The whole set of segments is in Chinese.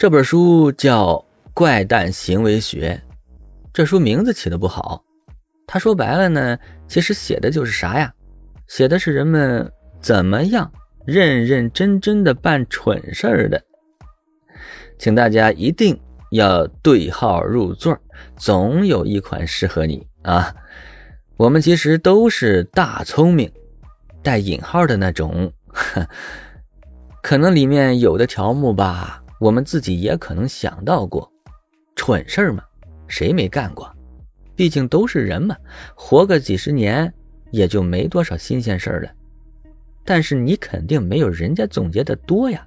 这本书叫《怪诞行为学》，这书名字起的不好。他说白了呢，其实写的就是啥呀？写的是人们怎么样认认真真的办蠢事儿的。请大家一定要对号入座，总有一款适合你啊！我们其实都是大聪明，带引号的那种。可能里面有的条目吧。我们自己也可能想到过，蠢事儿嘛，谁没干过？毕竟都是人嘛，活个几十年也就没多少新鲜事儿了。但是你肯定没有人家总结的多呀，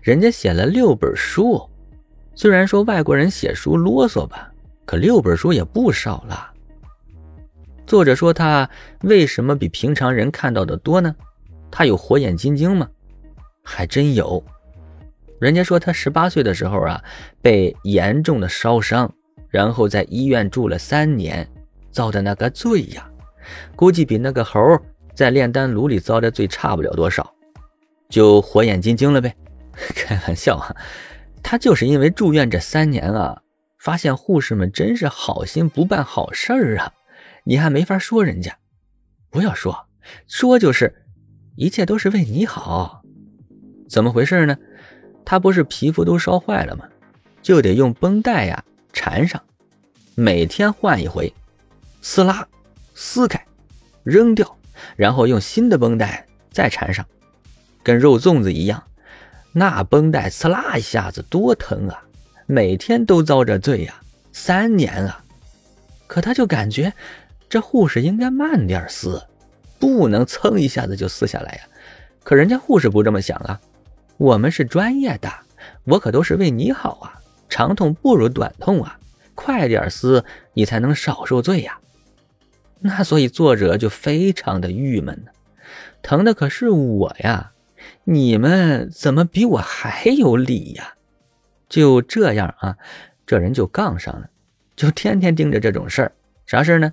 人家写了六本书，虽然说外国人写书啰嗦吧，可六本书也不少了。作者说他为什么比平常人看到的多呢？他有火眼金睛吗？还真有。人家说他十八岁的时候啊，被严重的烧伤，然后在医院住了三年，遭的那个罪呀，估计比那个猴在炼丹炉里遭的罪差不了多少，就火眼金睛了呗。开玩笑啊，他就是因为住院这三年啊，发现护士们真是好心不办好事儿啊，你还没法说人家，不要说，说就是，一切都是为你好，怎么回事呢？他不是皮肤都烧坏了吗？就得用绷带呀缠上，每天换一回，撕拉、撕开、扔掉，然后用新的绷带再缠上，跟肉粽子一样。那绷带呲啦一下子多疼啊！每天都遭着罪呀，三年啊！可他就感觉这护士应该慢点撕，不能蹭一下子就撕下来呀。可人家护士不这么想啊。我们是专业的，我可都是为你好啊！长痛不如短痛啊，快点撕，你才能少受罪呀。那所以作者就非常的郁闷呢，疼的可是我呀，你们怎么比我还有理呀？就这样啊，这人就杠上了，就天天盯着这种事儿。啥事儿呢？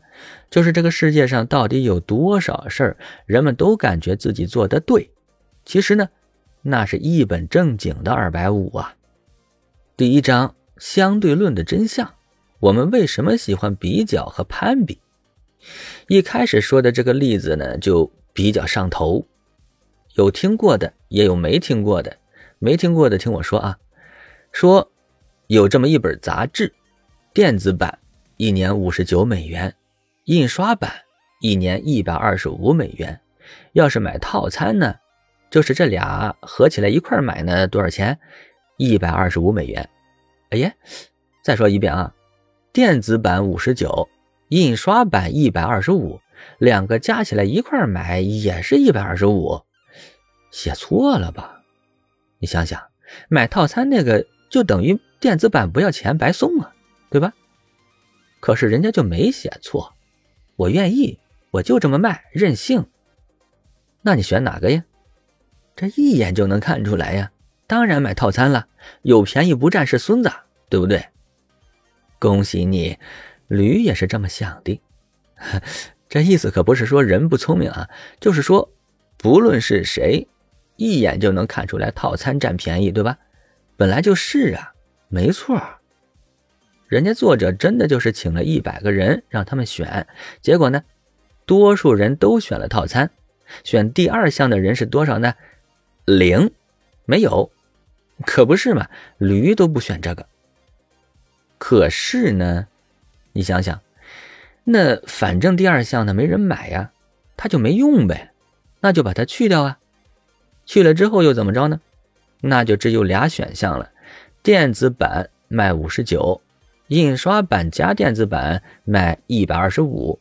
就是这个世界上到底有多少事儿，人们都感觉自己做的对，其实呢？那是一本正经的二百五啊！第一章相对论的真相，我们为什么喜欢比较和攀比？一开始说的这个例子呢，就比较上头，有听过的，也有没听过的。没听过的听我说啊，说有这么一本杂志，电子版一年五十九美元，印刷版一年一百二十五美元。要是买套餐呢？就是这俩合起来一块买呢，多少钱？一百二十五美元。哎呀，再说一遍啊，电子版五十九，印刷版一百二十五，两个加起来一块买也是一百二十五。写错了吧？你想想，买套餐那个就等于电子版不要钱白送啊，对吧？可是人家就没写错，我愿意，我就这么卖，任性。那你选哪个呀？这一眼就能看出来呀，当然买套餐了，有便宜不占是孙子，对不对？恭喜你，驴也是这么想的。这意思可不是说人不聪明啊，就是说，不论是谁，一眼就能看出来套餐占便宜，对吧？本来就是啊，没错。人家作者真的就是请了一百个人让他们选，结果呢，多数人都选了套餐，选第二项的人是多少呢？零，没有，可不是嘛？驴都不选这个。可是呢，你想想，那反正第二项呢没人买呀，他就没用呗，那就把它去掉啊。去了之后又怎么着呢？那就只有俩选项了：电子版卖五十九，印刷版加电子版卖一百二十五。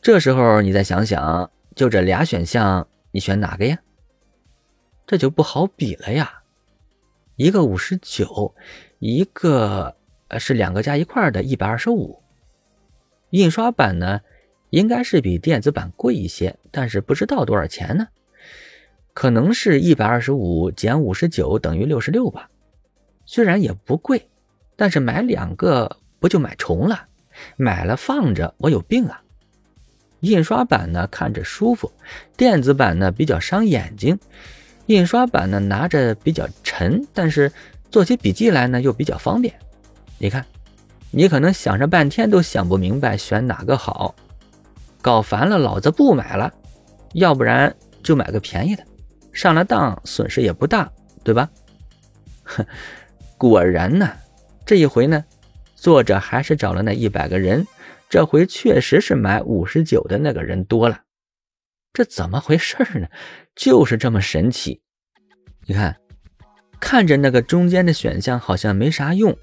这时候你再想想，就这俩选项，你选哪个呀？这就不好比了呀，一个五十九，一个是两个加一块的一百二十五。印刷版呢，应该是比电子版贵一些，但是不知道多少钱呢？可能是一百二十五减五十九等于六十六吧。虽然也不贵，但是买两个不就买重了？买了放着，我有病啊！印刷版呢看着舒服，电子版呢比较伤眼睛。印刷版呢拿着比较沉，但是做起笔记来呢又比较方便。你看，你可能想着半天都想不明白选哪个好，搞烦了，老子不买了，要不然就买个便宜的，上了当损失也不大，对吧？哼，果然呢，这一回呢，作者还是找了那一百个人，这回确实是买五十九的那个人多了，这怎么回事呢？就是这么神奇。你看，看着那个中间的选项好像没啥用，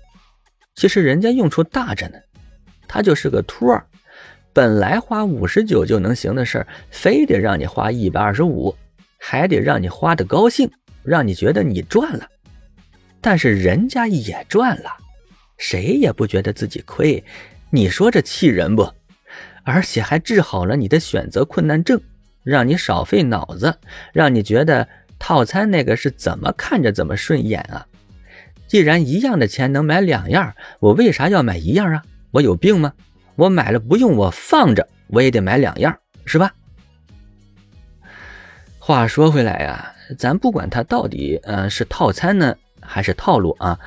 其实人家用处大着呢。它就是个托儿，本来花五十九就能行的事儿，非得让你花一百二十五，还得让你花的高兴，让你觉得你赚了。但是人家也赚了，谁也不觉得自己亏。你说这气人不？而且还治好了你的选择困难症，让你少费脑子，让你觉得。套餐那个是怎么看着怎么顺眼啊！既然一样的钱能买两样，我为啥要买一样啊？我有病吗？我买了不用，我放着我也得买两样，是吧？话说回来呀，咱不管它到底呃是套餐呢还是套路啊，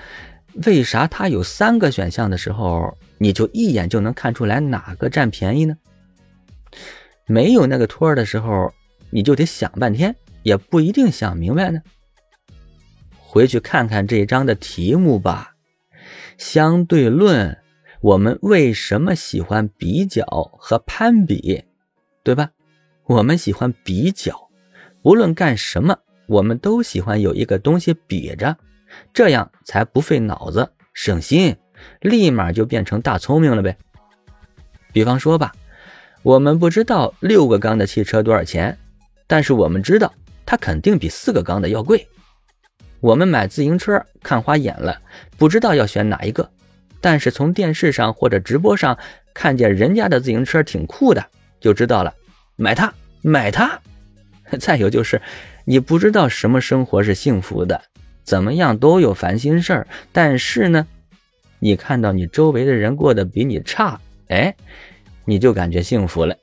为啥它有三个选项的时候，你就一眼就能看出来哪个占便宜呢？没有那个托儿的时候，你就得想半天。也不一定想明白呢。回去看看这一章的题目吧。相对论，我们为什么喜欢比较和攀比，对吧？我们喜欢比较，无论干什么，我们都喜欢有一个东西比着，这样才不费脑子，省心，立马就变成大聪明了呗。比方说吧，我们不知道六个缸的汽车多少钱，但是我们知道。它肯定比四个缸的要贵。我们买自行车看花眼了，不知道要选哪一个，但是从电视上或者直播上看见人家的自行车挺酷的，就知道了，买它，买它。再有就是，你不知道什么生活是幸福的，怎么样都有烦心事儿，但是呢，你看到你周围的人过得比你差，哎，你就感觉幸福了。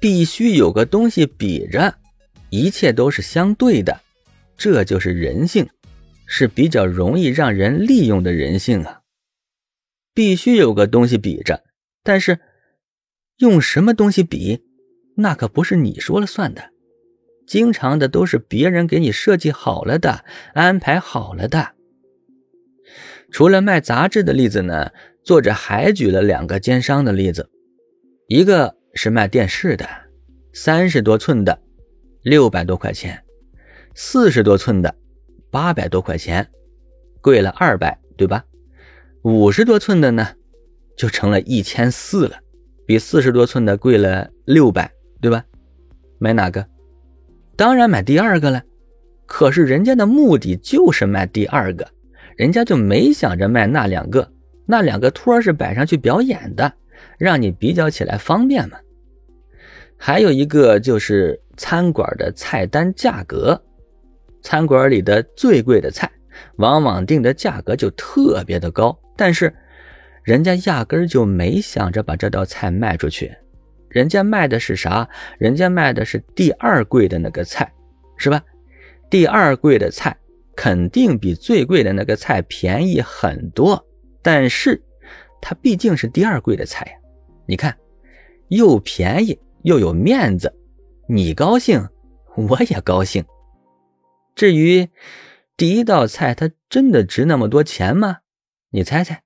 必须有个东西比着。一切都是相对的，这就是人性，是比较容易让人利用的人性啊。必须有个东西比着，但是用什么东西比，那可不是你说了算的。经常的都是别人给你设计好了的，安排好了的。除了卖杂志的例子呢，作者还举了两个奸商的例子，一个是卖电视的，三十多寸的。六百多块钱，四十多寸的，八百多块钱，贵了二百，对吧？五十多寸的呢，就成了一千四了，比四十多寸的贵了六百，对吧？买哪个？当然买第二个了。可是人家的目的就是卖第二个，人家就没想着卖那两个，那两个托是摆上去表演的，让你比较起来方便嘛。还有一个就是餐馆的菜单价格，餐馆里的最贵的菜，往往定的价格就特别的高，但是人家压根儿就没想着把这道菜卖出去，人家卖的是啥？人家卖的是第二贵的那个菜，是吧？第二贵的菜肯定比最贵的那个菜便宜很多，但是它毕竟是第二贵的菜呀，你看，又便宜。又有面子，你高兴，我也高兴。至于第一道菜，它真的值那么多钱吗？你猜猜。